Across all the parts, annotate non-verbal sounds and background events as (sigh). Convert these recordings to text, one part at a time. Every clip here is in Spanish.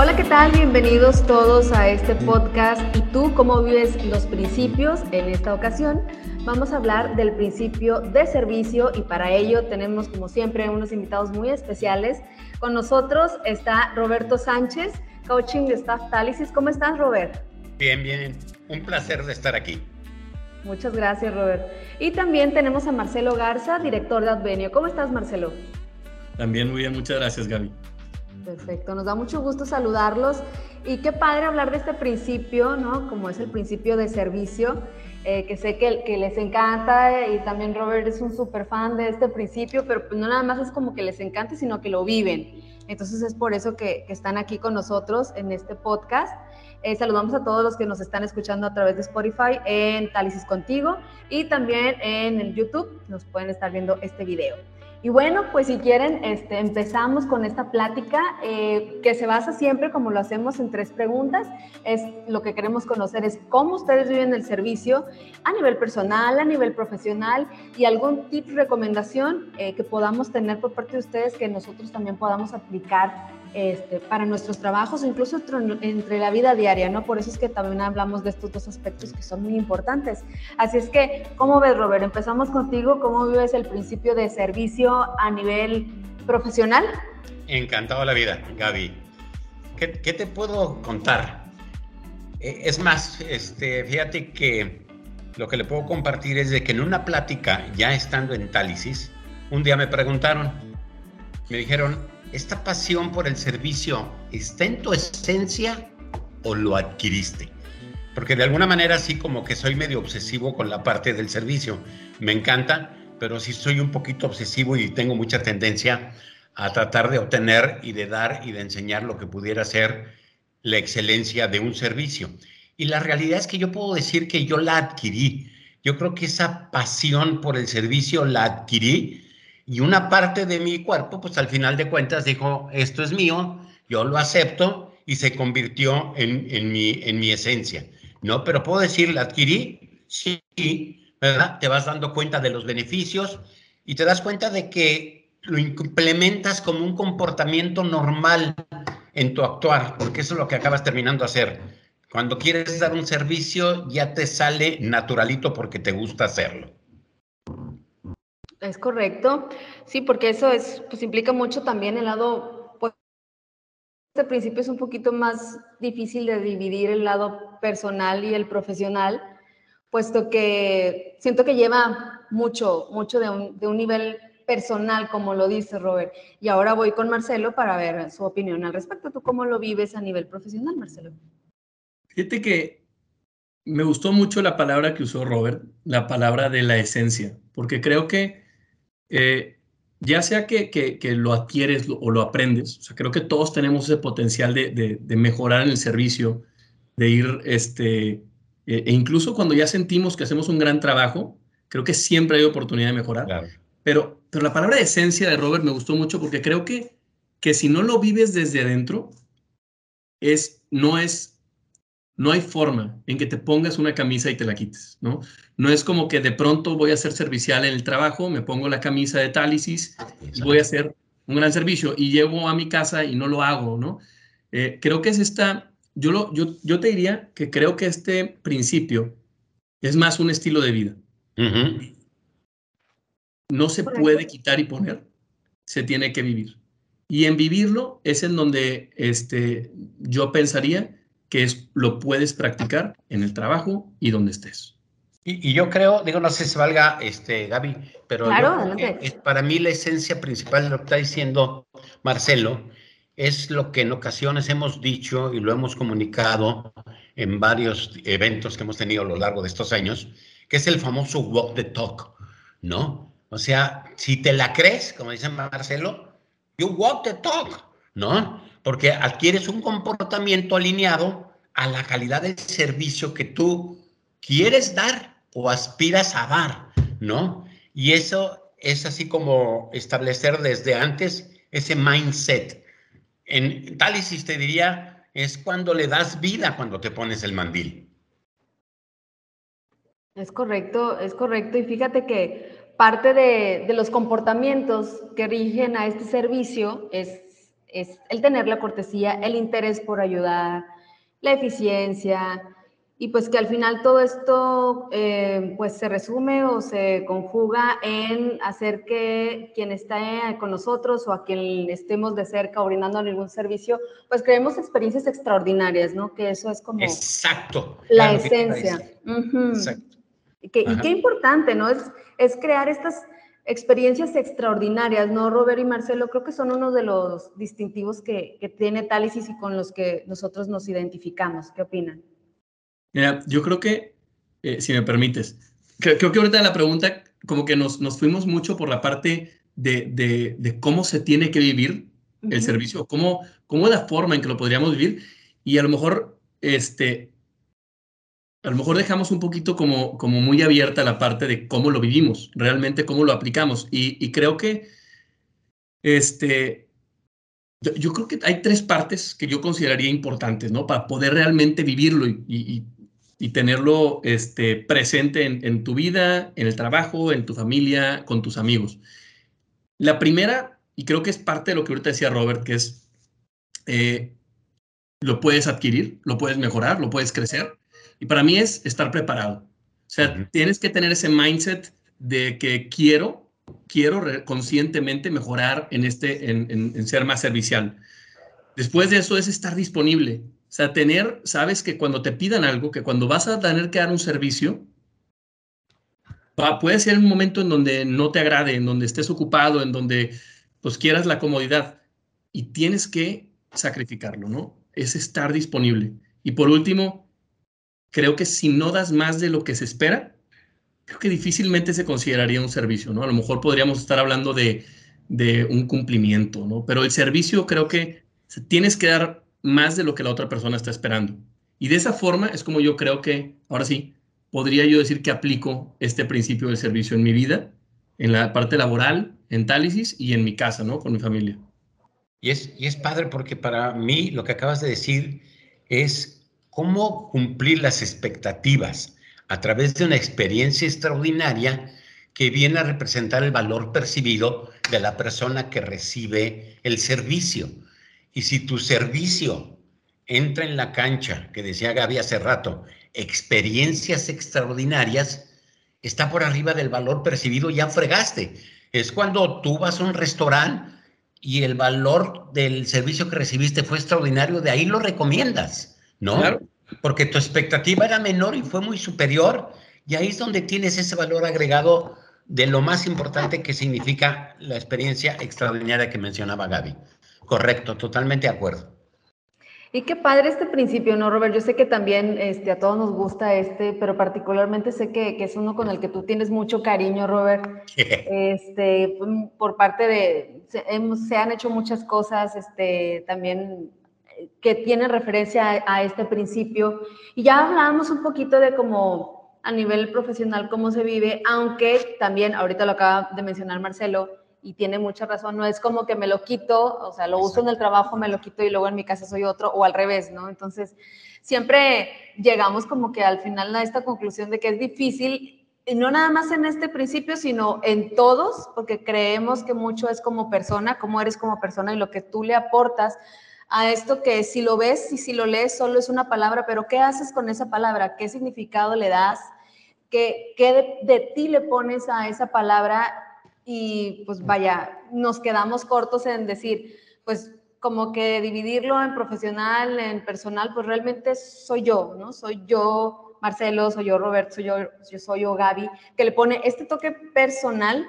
Hola, ¿qué tal? Bienvenidos todos a este podcast. ¿Y tú cómo vives los principios? En esta ocasión vamos a hablar del principio de servicio y para ello tenemos como siempre unos invitados muy especiales. Con nosotros está Roberto Sánchez, coaching de Staff Talisis. ¿Cómo estás, Robert? Bien, bien. Un placer de estar aquí. Muchas gracias, Robert. Y también tenemos a Marcelo Garza, director de Advenio. ¿Cómo estás, Marcelo? También muy bien, muchas gracias, Gaby. Perfecto, nos da mucho gusto saludarlos y qué padre hablar de este principio, ¿no? Como es el principio de servicio, eh, que sé que, les encanta y también Robert es un súper fan de este principio, pero pues no nada más es como que les encante, sino que lo viven. Entonces es por eso que, que están aquí con nosotros en este podcast. Eh, saludamos a todos los que nos están escuchando a través de Spotify en Talisis Contigo y también en el YouTube nos pueden estar viendo este video. Y bueno, pues si quieren, este, empezamos con esta plática eh, que se basa siempre, como lo hacemos, en tres preguntas. Es lo que queremos conocer es cómo ustedes viven el servicio a nivel personal, a nivel profesional y algún tip, recomendación eh, que podamos tener por parte de ustedes que nosotros también podamos aplicar este, para nuestros trabajos, incluso entre la vida diaria, ¿no? Por eso es que también hablamos de estos dos aspectos que son muy importantes. Así es que, ¿cómo ves, Robert? Empezamos contigo. ¿Cómo vives el principio de servicio a nivel profesional? Encantado la vida, Gaby. ¿Qué, qué te puedo contar? Eh, es más, este, fíjate que lo que le puedo compartir es de que en una plática, ya estando en Tálisis, un día me preguntaron, me dijeron, ¿esta pasión por el servicio está en tu esencia o lo adquiriste? Porque de alguna manera sí como que soy medio obsesivo con la parte del servicio. Me encanta, pero sí soy un poquito obsesivo y tengo mucha tendencia a tratar de obtener y de dar y de enseñar lo que pudiera ser la excelencia de un servicio. Y la realidad es que yo puedo decir que yo la adquirí. Yo creo que esa pasión por el servicio la adquirí y una parte de mi cuerpo, pues al final de cuentas dijo, esto es mío, yo lo acepto y se convirtió en, en, mi, en mi esencia, ¿no? Pero puedo decir, la adquirí, sí, ¿verdad? Te vas dando cuenta de los beneficios y te das cuenta de que lo implementas como un comportamiento normal en tu actuar, porque eso es lo que acabas terminando a hacer. Cuando quieres dar un servicio, ya te sale naturalito porque te gusta hacerlo. Es correcto, sí, porque eso es, pues implica mucho también el lado, pues, este principio es un poquito más difícil de dividir el lado personal y el profesional, puesto que siento que lleva mucho, mucho de un, de un nivel personal, como lo dice Robert. Y ahora voy con Marcelo para ver su opinión al respecto. ¿Tú cómo lo vives a nivel profesional, Marcelo? Fíjate que me gustó mucho la palabra que usó Robert, la palabra de la esencia, porque creo que eh, ya sea que, que, lo adquieres o lo aprendes, o sea, creo que todos tenemos ese potencial de, de, mejorar en el servicio, de ir, este, e, e incluso cuando ya sentimos que hacemos un gran trabajo, creo que siempre hay oportunidad de mejorar. Pero, pero la palabra esencia de Robert me gustó mucho porque creo que, que si no lo vives desde adentro, es, no es no hay forma en que te pongas una camisa y te la quites, ¿no? No es como que de pronto voy a ser servicial en el trabajo, me pongo la camisa de Tálisis y voy a hacer un gran servicio y llevo a mi casa y no lo hago, ¿no? Eh, creo que es esta, yo, lo, yo, yo te diría que creo que este principio es más un estilo de vida. No se puede quitar y poner, se tiene que vivir. Y en vivirlo es en donde este, yo pensaría que es, lo puedes practicar en el trabajo y donde estés. Y, yo creo, digo, no sé si valga, este, Gaby, pero para mí la esencia principal de lo que está diciendo Marcelo es lo que en ocasiones hemos dicho y lo hemos comunicado en varios eventos que hemos tenido a lo largo de estos años, que es el famoso walk the talk, ¿no? O sea, si te la crees, como dice Marcelo, you walk the talk, ¿no? Porque adquieres un comportamiento alineado a la calidad del servicio que tú quieres dar o aspiras a dar, ¿no? Y eso es así como establecer desde antes ese mindset. En Tálisis te diría, es cuando le das vida cuando te pones el mandil. Es correcto, es correcto. Y fíjate que parte de, de los comportamientos que rigen a este servicio es es el tener la cortesía, el interés por ayudar, la eficiencia, y pues que al final todo esto eh, pues se resume o se conjuga en hacer que quien está con nosotros o a quien estemos de cerca brindando algún servicio, pues creemos experiencias extraordinarias, ¿no? Que eso es como... Exacto. La esencia. Exacto. Que, y qué importante, ¿no? Es, es crear estas experiencias extraordinarias, ¿no, Robert y Marcelo? Creo que son uno de los distintivos que, que tiene Tálisis y con los que nosotros nos identificamos. ¿Qué opinan? Mira, yo creo que, eh, si me permites, creo, que ahorita la pregunta, como que nos, nos fuimos mucho por la parte de, de, cómo se tiene que vivir el servicio, cómo, cómo es la forma en que lo podríamos vivir, y a lo mejor, este, a lo mejor dejamos un poquito como, como muy abierta la parte de cómo lo vivimos, realmente cómo lo aplicamos, y, creo que, este, yo, creo que hay tres partes que yo consideraría importantes, ¿no? Para poder realmente vivirlo y, y, y tenerlo este, presente en, tu vida, en el trabajo, en tu familia, con tus amigos. La primera, y creo que es parte de lo que ahorita decía Robert, que es, eh, lo puedes adquirir, lo puedes mejorar, lo puedes crecer, y para mí es estar preparado. O sea, tienes que tener ese mindset de que quiero, quiero conscientemente mejorar en, este, en, en ser más servicial. Después de eso es estar disponible, o sea, tener, sabes que cuando te pidan algo, que cuando vas a tener que dar un servicio, puede ser un momento en donde no te agrade, en donde estés ocupado, en donde pues quieras la comodidad y tienes que sacrificarlo, ¿no? Es estar disponible. Y por último, creo que si no das más de lo que se espera, creo que difícilmente se consideraría un servicio, ¿no? A lo mejor podríamos estar hablando de, de un cumplimiento, ¿no? Pero el servicio creo que tienes que dar más de lo que la otra persona está esperando. Y de esa forma es como yo creo que, ahora sí, podría yo decir que aplico este principio del servicio en mi vida, en la parte laboral, en Tálisis y en mi casa, ¿no? Con mi familia. Y es, y es padre porque para mí lo que acabas de decir es cómo cumplir las expectativas a través de una experiencia extraordinaria que viene a representar el valor percibido de la persona que recibe el servicio. Y si tu servicio entra en la cancha, que decía Gaby hace rato, experiencias extraordinarias, está por arriba del valor percibido, ya fregaste. Es cuando tú vas a un restaurante y el valor del servicio que recibiste fue extraordinario, de ahí lo recomiendas, ¿no? Claro. Porque tu expectativa era menor y fue muy superior, y ahí es donde tienes ese valor agregado de lo más importante que significa la experiencia extraordinaria que mencionaba Gaby. Correcto, totalmente de acuerdo. Y qué padre este principio, ¿no, Robert? Yo sé que también este, a todos nos gusta este, pero particularmente sé que, es uno con el que tú tienes mucho cariño, Robert. (laughs) este, por parte de, se, se, han hecho muchas cosas este, también que tienen referencia a, a, este principio. Y ya hablábamos un poquito de cómo a nivel profesional, cómo se vive, aunque también, ahorita lo acaba de mencionar Marcelo, y tiene mucha razón, no es como que me lo quito, o sea, lo uso en el trabajo, me lo quito y luego en mi casa soy otro, o al revés, ¿no? Entonces, siempre llegamos como que al final a esta conclusión de que es difícil, y no nada más en este principio, sino en todos, porque creemos que mucho es como persona, cómo eres como persona y lo que tú le aportas a esto que si lo ves y si lo lees solo es una palabra, pero ¿qué haces con esa palabra? ¿Qué significado le das? ¿Qué, qué de, ti le pones a esa palabra y pues vaya, nos quedamos cortos en decir, pues como que dividirlo en profesional, en personal, pues realmente soy yo, ¿no? Soy yo, Marcelo, soy yo, Roberto, soy yo, yo soy yo, Gaby, que le pone este toque personal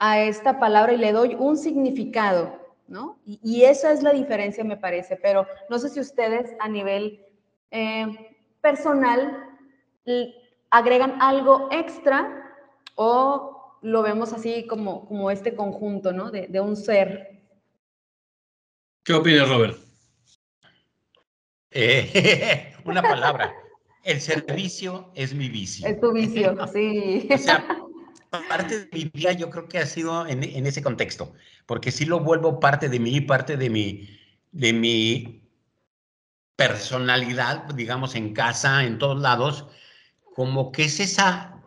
a esta palabra y le doy un significado, ¿no? Y, y esa es la diferencia, me parece, pero no sé si ustedes a nivel eh, personal agregan algo extra o lo vemos así como, como este conjunto, ¿no? De, de un ser. ¿Qué opinas, Robert? Eh, (laughs) una palabra. El servicio es mi vicio. Es tu vicio, (laughs) sí. O sea, parte de mi vida yo creo que ha sido en, en, ese contexto, porque si lo vuelvo parte de mí, parte de mi, de mi personalidad, digamos, en casa, en todos lados, como que es esa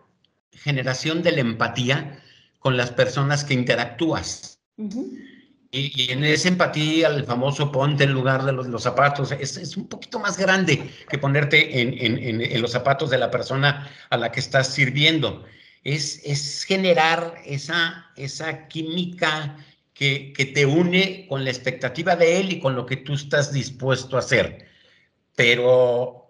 generación de la empatía con las personas que interactúas. y, en esa empatía, el famoso ponte en lugar de los, zapatos, es, un poquito más grande que ponerte en, los zapatos de la persona a la que estás sirviendo. Es, es generar esa, esa química que, que, te une con la expectativa de él y con lo que tú estás dispuesto a hacer. Pero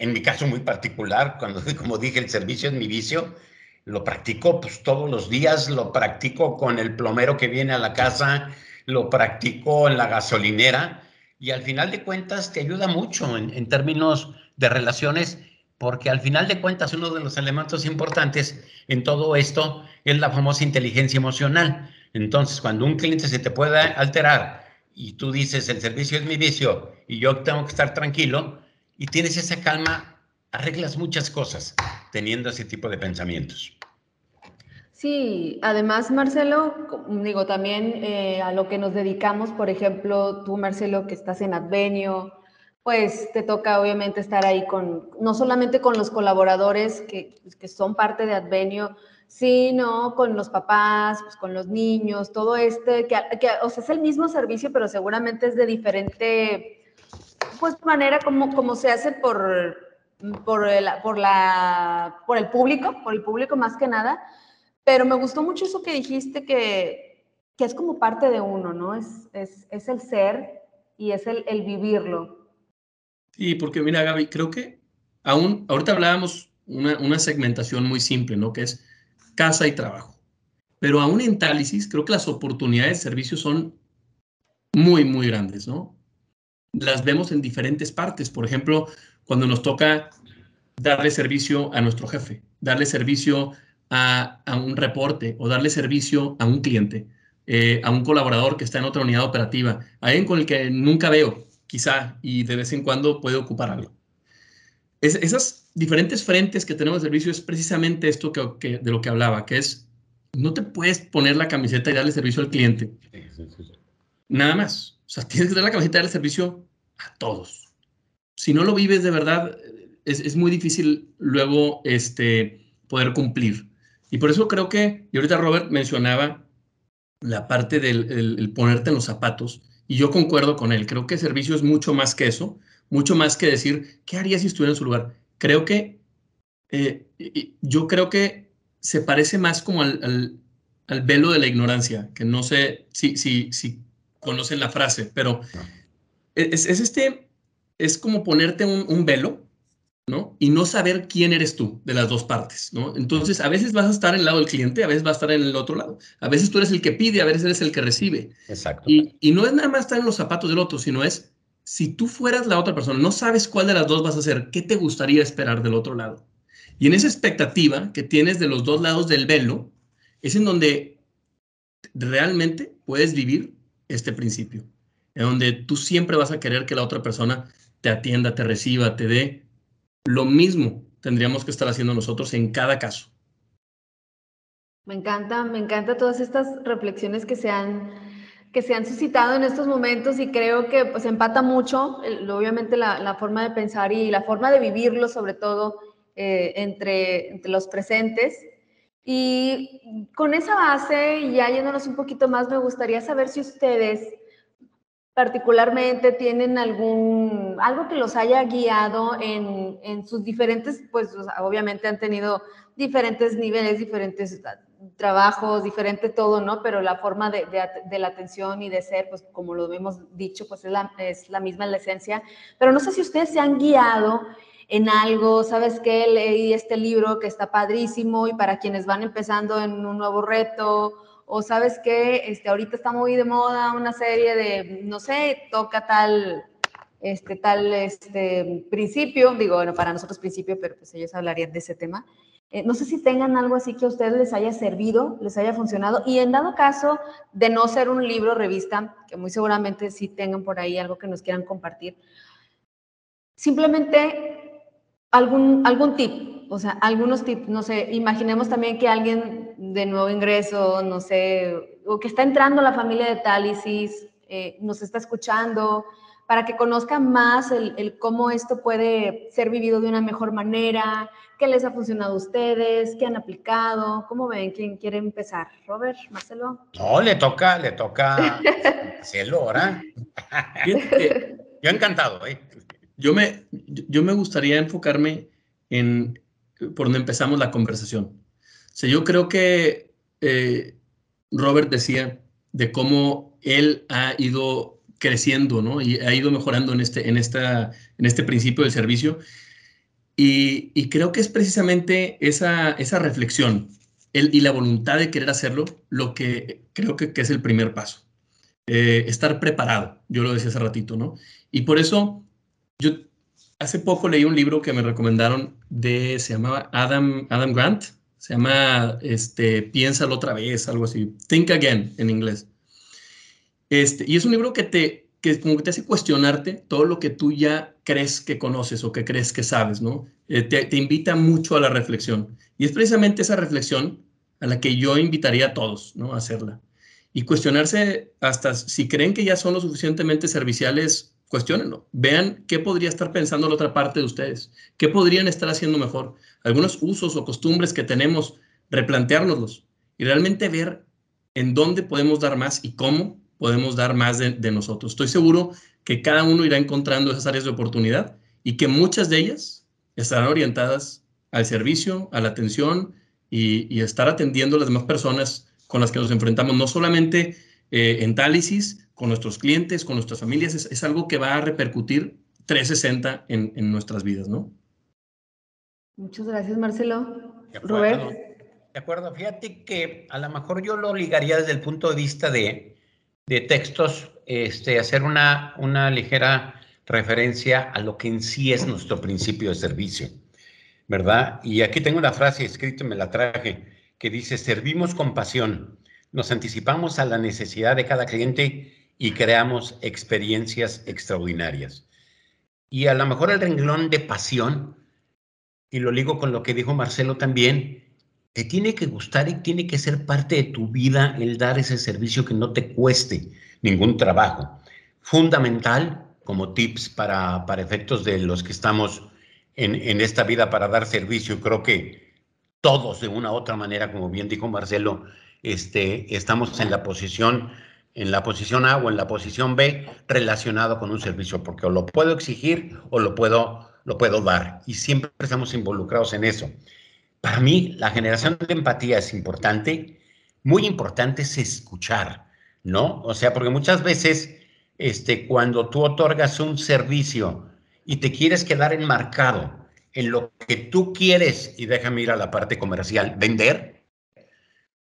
en mi caso muy particular, cuando, (laughs) como dije, el servicio es mi vicio, lo practico pues todos los días, lo practico con el plomero que viene a la casa, lo practico en la gasolinera y al final de cuentas te ayuda mucho en, términos de relaciones porque al final de cuentas uno de los elementos importantes en todo esto es la famosa inteligencia emocional. Entonces, cuando un cliente se te puede alterar y tú dices, el servicio es mi vicio y yo tengo que estar tranquilo y tienes esa calma, arreglas muchas cosas teniendo ese tipo de pensamientos. Sí, además, Marcelo, digo, también eh, a lo que nos dedicamos, por ejemplo, tú, Marcelo, que estás en Advenio, pues te toca obviamente estar ahí con, no solamente con los colaboradores que, que son parte de Advenio, sino con los papás, pues con los niños, todo este, que, que, o sea, es el mismo servicio, pero seguramente es de diferente, pues manera como, como se hace por, por, el, por, la, por el público, por el público más que nada, pero me gustó mucho eso que dijiste, que, que es como parte de uno, ¿no? Es, es, es el ser y es el, el, vivirlo. Sí, porque mira, Gaby, creo que aún, ahorita hablábamos una, una segmentación muy simple, ¿no? Que es casa y trabajo. Pero aún en Tálisis, creo que las oportunidades de servicio son muy, muy grandes, ¿no? Las vemos en diferentes partes. Por ejemplo, cuando nos toca darle servicio a nuestro jefe, darle servicio a, un reporte o darle servicio a un cliente, eh, a un colaborador que está en otra unidad operativa, a alguien con el que nunca veo, quizá, y de vez en cuando puede ocupar algo. esas diferentes frentes que tenemos de servicio es precisamente esto que, de lo que hablaba, que es, no te puedes poner la camiseta y darle servicio al cliente. Nada más. O sea, tienes que dar la camiseta y darle servicio a todos. Si no lo vives de verdad, es, es muy difícil luego este, poder cumplir. Y por eso creo que, y ahorita Robert mencionaba la parte del ponerte en los zapatos, y yo concuerdo con él, creo que servicio es mucho más que eso, mucho más que decir, ¿qué haría si estuviera en su lugar? Creo que, eh, yo creo que se parece más como al, al, velo de la ignorancia, que no sé si, si, si conocen la frase, pero es, es este, es como ponerte un, un velo y no saber quién eres tú de las dos partes, ¿no? Entonces, a veces vas a estar en el lado del cliente, a veces vas a estar en el otro lado. A veces tú eres el que pide, a veces eres el que recibe. Exacto. Y, no es nada más estar en los zapatos del otro, sino es, si tú fueras la otra persona, no sabes cuál de las dos vas a hacer, ¿qué te gustaría esperar del otro lado? Y en esa expectativa que tienes de los dos lados del velo, es en donde realmente puedes vivir este principio, en donde tú siempre vas a querer que la otra persona te atienda, te reciba, te dé lo mismo tendríamos que estar haciendo nosotros en cada caso. Me encanta, me encanta todas estas reflexiones que se han, que se han suscitado en estos momentos y creo que pues empata mucho, obviamente la, forma de pensar y la forma de vivirlo, sobre todo eh, entre, entre los presentes. Y con esa base, ya yéndonos un poquito más, me gustaría saber si ustedes particularmente tienen algún, algo que los haya guiado en, en sus diferentes, pues obviamente han tenido diferentes niveles, diferentes ah, trabajos, diferente todo, ¿no? Pero la forma de, de, la atención y de ser, pues como lo hemos dicho, pues es la, es la misma en la esencia. Pero no sé si ustedes se han guiado en algo, ¿sabes qué? Leí este libro que está padrísimo y para quienes van empezando en un nuevo reto o sabes que este, ahorita está muy de moda una serie de, no sé, toca tal, este, tal este, principio, digo, bueno, para nosotros principio, pero pues ellos hablarían de ese tema. Eh, no sé si tengan algo así que a ustedes les haya servido, les haya funcionado, y en dado caso de no ser un libro, revista, que muy seguramente sí tengan por ahí algo que nos quieran compartir, simplemente algún, algún tip, o sea, algunos tips, no sé, imaginemos también que alguien de nuevo ingreso, no sé, o que está entrando a la familia de Tálisis, eh, nos está escuchando, para que conozcan más el, cómo esto puede ser vivido de una mejor manera, qué les ha funcionado a ustedes, qué han aplicado, cómo ven, quién quiere empezar, Robert, Marcelo. No, le toca, le toca Marcelo ahora. (laughs) yo encantado, ¿eh? Yo me, yo me gustaría enfocarme en por donde empezamos la conversación. O yo creo que eh, Robert decía de cómo él ha ido creciendo, ¿no? Y ha ido mejorando en este, en esta, en este principio del servicio. Y, creo que es precisamente esa, esa reflexión el, y la voluntad de querer hacerlo lo que creo que, que es el primer paso. Eh, estar preparado, yo lo decía hace ratito, ¿no? Y por eso yo hace poco leí un libro que me recomendaron de, se llamaba Adam, Adam Grant, se llama este, Piénsalo otra vez, algo así, Think Again en inglés. Este, y es un libro que te, que como que te hace cuestionarte todo lo que tú ya crees que conoces o que crees que sabes, ¿no? Eh, te, invita mucho a la reflexión. Y es precisamente esa reflexión a la que yo invitaría a todos, ¿no? A hacerla. Y cuestionarse hasta si creen que ya son lo suficientemente serviciales cuestionenlo, vean qué podría estar pensando la otra parte de ustedes, qué podrían estar haciendo mejor, algunos usos o costumbres que tenemos, replanteárnoslos y realmente ver en dónde podemos dar más y cómo podemos dar más de, nosotros. Estoy seguro que cada uno irá encontrando esas áreas de oportunidad y que muchas de ellas estarán orientadas al servicio, a la atención y, y estar atendiendo a las demás personas con las que nos enfrentamos, no solamente eh, en Tálisis, con nuestros clientes, con nuestras familias, es, algo que va a repercutir 360 en, en, nuestras vidas, ¿no? Muchas gracias, Marcelo. De Robert. De acuerdo, fíjate que a lo mejor yo lo ligaría desde el punto de vista de, de textos, este, hacer una, una ligera referencia a lo que en sí es nuestro principio de servicio, ¿verdad? Y aquí tengo una frase escrita, me la traje, que dice, servimos con pasión, nos anticipamos a la necesidad de cada cliente y creamos experiencias extraordinarias. Y a lo mejor el renglón de pasión, y lo ligo con lo que dijo Marcelo también, te tiene que gustar y tiene que ser parte de tu vida el dar ese servicio que no te cueste ningún trabajo. Fundamental como tips para, para efectos de los que estamos en, en esta vida para dar servicio. Creo que todos de una u otra manera, como bien dijo Marcelo, este, estamos en la posición en la posición A o en la posición B relacionado con un servicio, porque o lo puedo exigir o lo puedo, lo puedo dar. Y siempre estamos involucrados en eso. Para mí, la generación de empatía es importante. Muy importante es escuchar, ¿no? O sea, porque muchas veces, este, cuando tú otorgas un servicio y te quieres quedar enmarcado en lo que tú quieres, y déjame ir a la parte comercial, vender,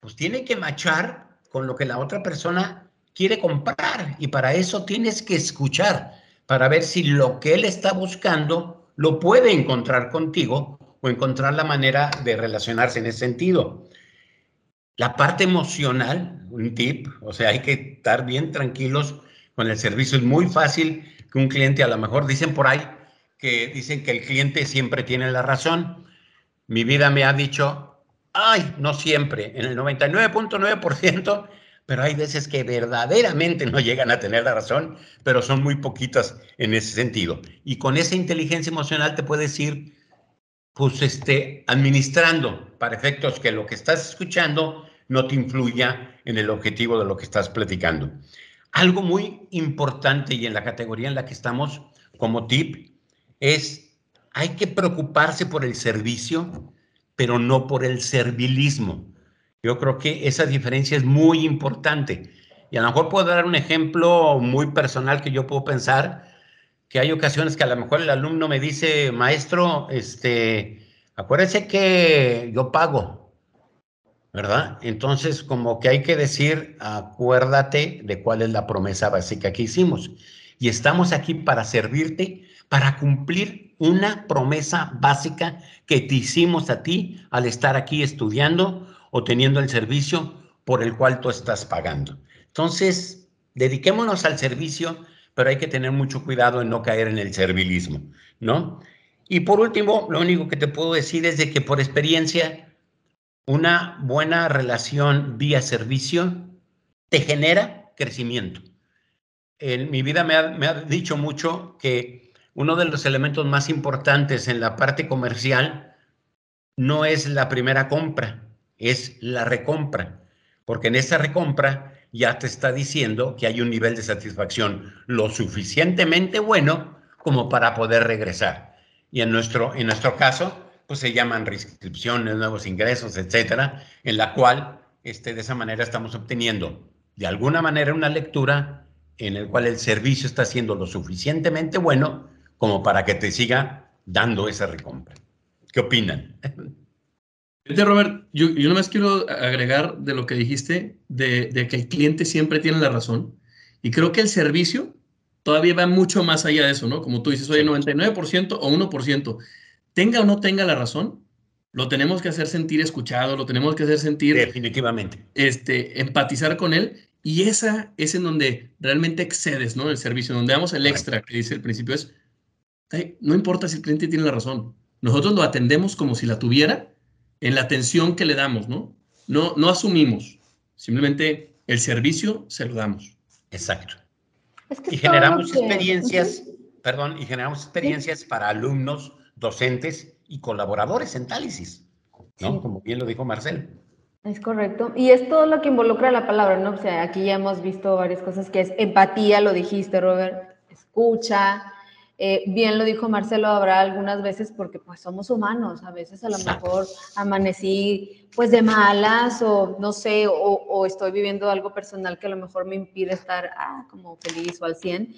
pues tiene que machar con lo que la otra persona quiere comprar y para eso tienes que escuchar, para ver si lo que él está buscando lo puede encontrar contigo o encontrar la manera de relacionarse en ese sentido. La parte emocional, un tip, o sea, hay que estar bien tranquilos con el servicio. Es muy fácil que un cliente, a lo mejor dicen por ahí, que dicen que el cliente siempre tiene la razón. Mi vida me ha dicho, ay, no siempre, en el 99.9% pero hay veces que verdaderamente no llegan a tener la razón, pero son muy poquitas en ese sentido. Y con esa inteligencia emocional te puedes ir, pues, este, administrando para efectos que lo que estás escuchando no te influya en el objetivo de lo que estás platicando. Algo muy importante y en la categoría en la que estamos como tip es, hay que preocuparse por el servicio, pero no por el servilismo. Yo creo que esa diferencia es muy importante. Y a lo mejor puedo dar un ejemplo muy personal que yo puedo pensar, que hay ocasiones que a lo mejor el alumno me dice, maestro, este, acuérdese que yo pago, ¿verdad? Entonces, como que hay que decir, acuérdate de cuál es la promesa básica que hicimos. Y estamos aquí para servirte, para cumplir una promesa básica que te hicimos a ti al estar aquí estudiando o teniendo el servicio por el cual tú estás pagando. Entonces, dediquémonos al servicio, pero hay que tener mucho cuidado en no caer en el servilismo, ¿no? Y por último, lo único que te puedo decir es de que por experiencia, una buena relación vía servicio te genera crecimiento. en mi vida me ha, me ha dicho mucho que uno de los elementos más importantes en la parte comercial no es la primera compra, es la recompra, porque en esa recompra ya te está diciendo que hay un nivel de satisfacción lo suficientemente bueno como para poder regresar. Y en nuestro, en nuestro caso, pues se llaman reinscripciones, nuevos ingresos, etcétera, en la cual este, de esa manera estamos obteniendo de alguna manera una lectura en el cual el servicio está siendo lo suficientemente bueno como para que te siga dando esa recompra. ¿Qué opinan? Robert, yo, yo nomás quiero agregar de lo que dijiste, de, de, que el cliente siempre tiene la razón. Y creo que el servicio todavía va mucho más allá de eso, ¿no? Como tú dices, oye, 99% o 1%, tenga o no tenga la razón, lo tenemos que hacer sentir escuchado, lo tenemos que hacer sentir... Definitivamente. Este, empatizar con él. Y esa es en donde realmente excedes, ¿no? El servicio, donde damos el extra, que dice el principio, es, no importa si el cliente tiene la razón, nosotros lo atendemos como si la tuviera en la atención que le damos, ¿no? No, no asumimos, simplemente el servicio se lo damos. Exacto. y generamos experiencias, perdón, y generamos experiencias para alumnos, docentes y colaboradores en Tálisis, ¿no? Como bien lo dijo Marcel. Es correcto. Y es todo lo que involucra la palabra, ¿no? O sea, aquí ya hemos visto varias cosas que es empatía, lo dijiste, Robert, escucha, eh, bien lo dijo Marcelo, habrá algunas veces porque pues somos humanos, a veces a lo mejor amanecí pues de malas o no sé, o, estoy viviendo algo personal que a lo mejor me impide estar ah, como feliz o al 100.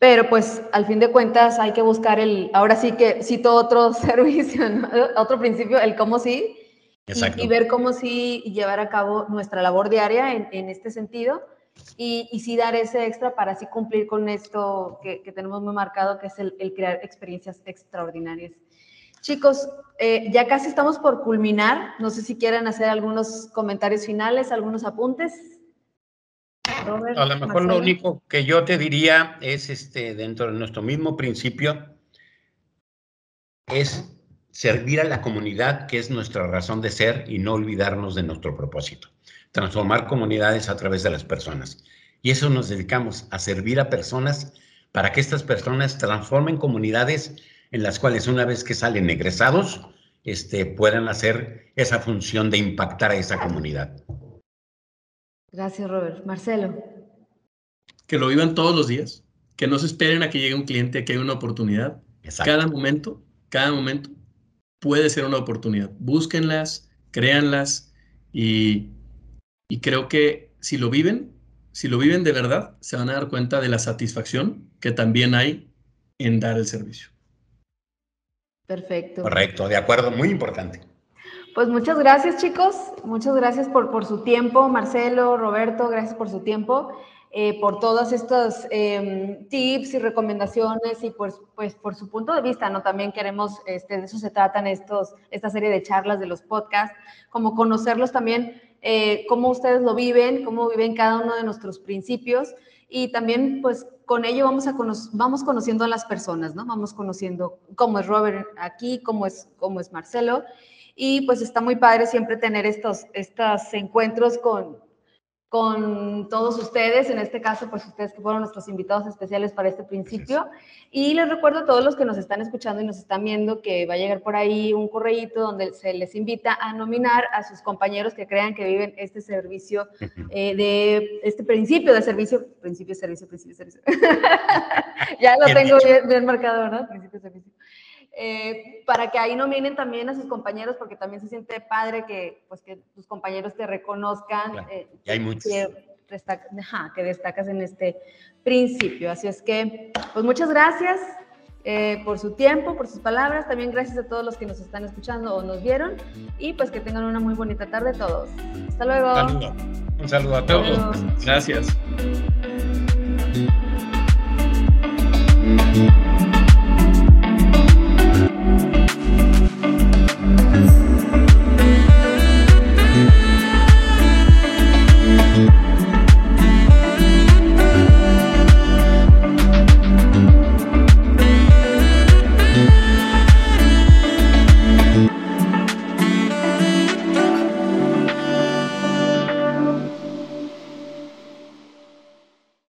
Pero pues al fin de cuentas hay que buscar el, ahora sí que cito otro (laughs) servicio, otro principio, el cómo sí, y, ver cómo sí llevar a cabo nuestra labor diaria en, en este sentido y, y, sí dar ese extra para así cumplir con esto que, que tenemos muy marcado, que es el, el crear experiencias extraordinarias. Chicos, eh, ya casi estamos por culminar. No sé si quieren hacer algunos comentarios finales, algunos apuntes. Robert, a lo mejor lo único que yo te diría es, este, dentro de nuestro mismo principio, es servir a la comunidad, que es nuestra razón de ser, y no olvidarnos de nuestro propósito transformar comunidades a través de las personas. Y eso nos dedicamos, a servir a personas para que estas personas transformen comunidades en las cuales una vez que salen egresados, este, puedan hacer esa función de impactar a esa comunidad. Gracias, Robert. Marcelo. Que lo vivan todos los días, que no se esperen a que llegue un cliente, a que haya una oportunidad. Cada momento, cada momento puede ser una oportunidad. Búsquenlas, créanlas y y creo que si lo viven, si lo viven de verdad, se van a dar cuenta de la satisfacción que también hay en dar el servicio. Perfecto. Correcto, de acuerdo, muy importante. Pues muchas gracias chicos, muchas gracias por, por su tiempo, Marcelo, Roberto, gracias por su tiempo, eh, por todos estos em, tips y recomendaciones y pues, pues por su punto de vista, ¿no? También queremos, este, de eso se tratan estos, esta serie de charlas de los podcasts, como conocerlos también eh, cómo ustedes lo viven, cómo viven cada uno de nuestros principios y también pues con ello vamos, a vamos conociendo a las personas, ¿no? Vamos conociendo cómo es Robert aquí, cómo es, cómo es Marcelo y pues está muy padre siempre tener estos, estos encuentros con, con todos ustedes, en este caso, pues ustedes que fueron nuestros invitados especiales para este principio. Y les recuerdo a todos los que nos están escuchando y nos están viendo que va a llegar por ahí un correíto donde se les invita a nominar a sus compañeros que crean que viven este servicio, eh, de este principio de servicio, principio servicio, principio servicio. (laughs) ya lo tengo bien, bien marcado, ¿no? Principio servicio. Eh, para que ahí no nominen también a sus compañeros, porque también se siente padre que, pues, que tus compañeros te reconozcan. Eh, y hay muchos. Que, que, destacas en este principio. Así es que, pues muchas gracias eh, por su tiempo, por sus palabras. También gracias a todos los que nos están escuchando o nos vieron. Y pues que tengan una muy bonita tarde todos. Hasta luego. Saludo. Un saludo a todos. Gracias.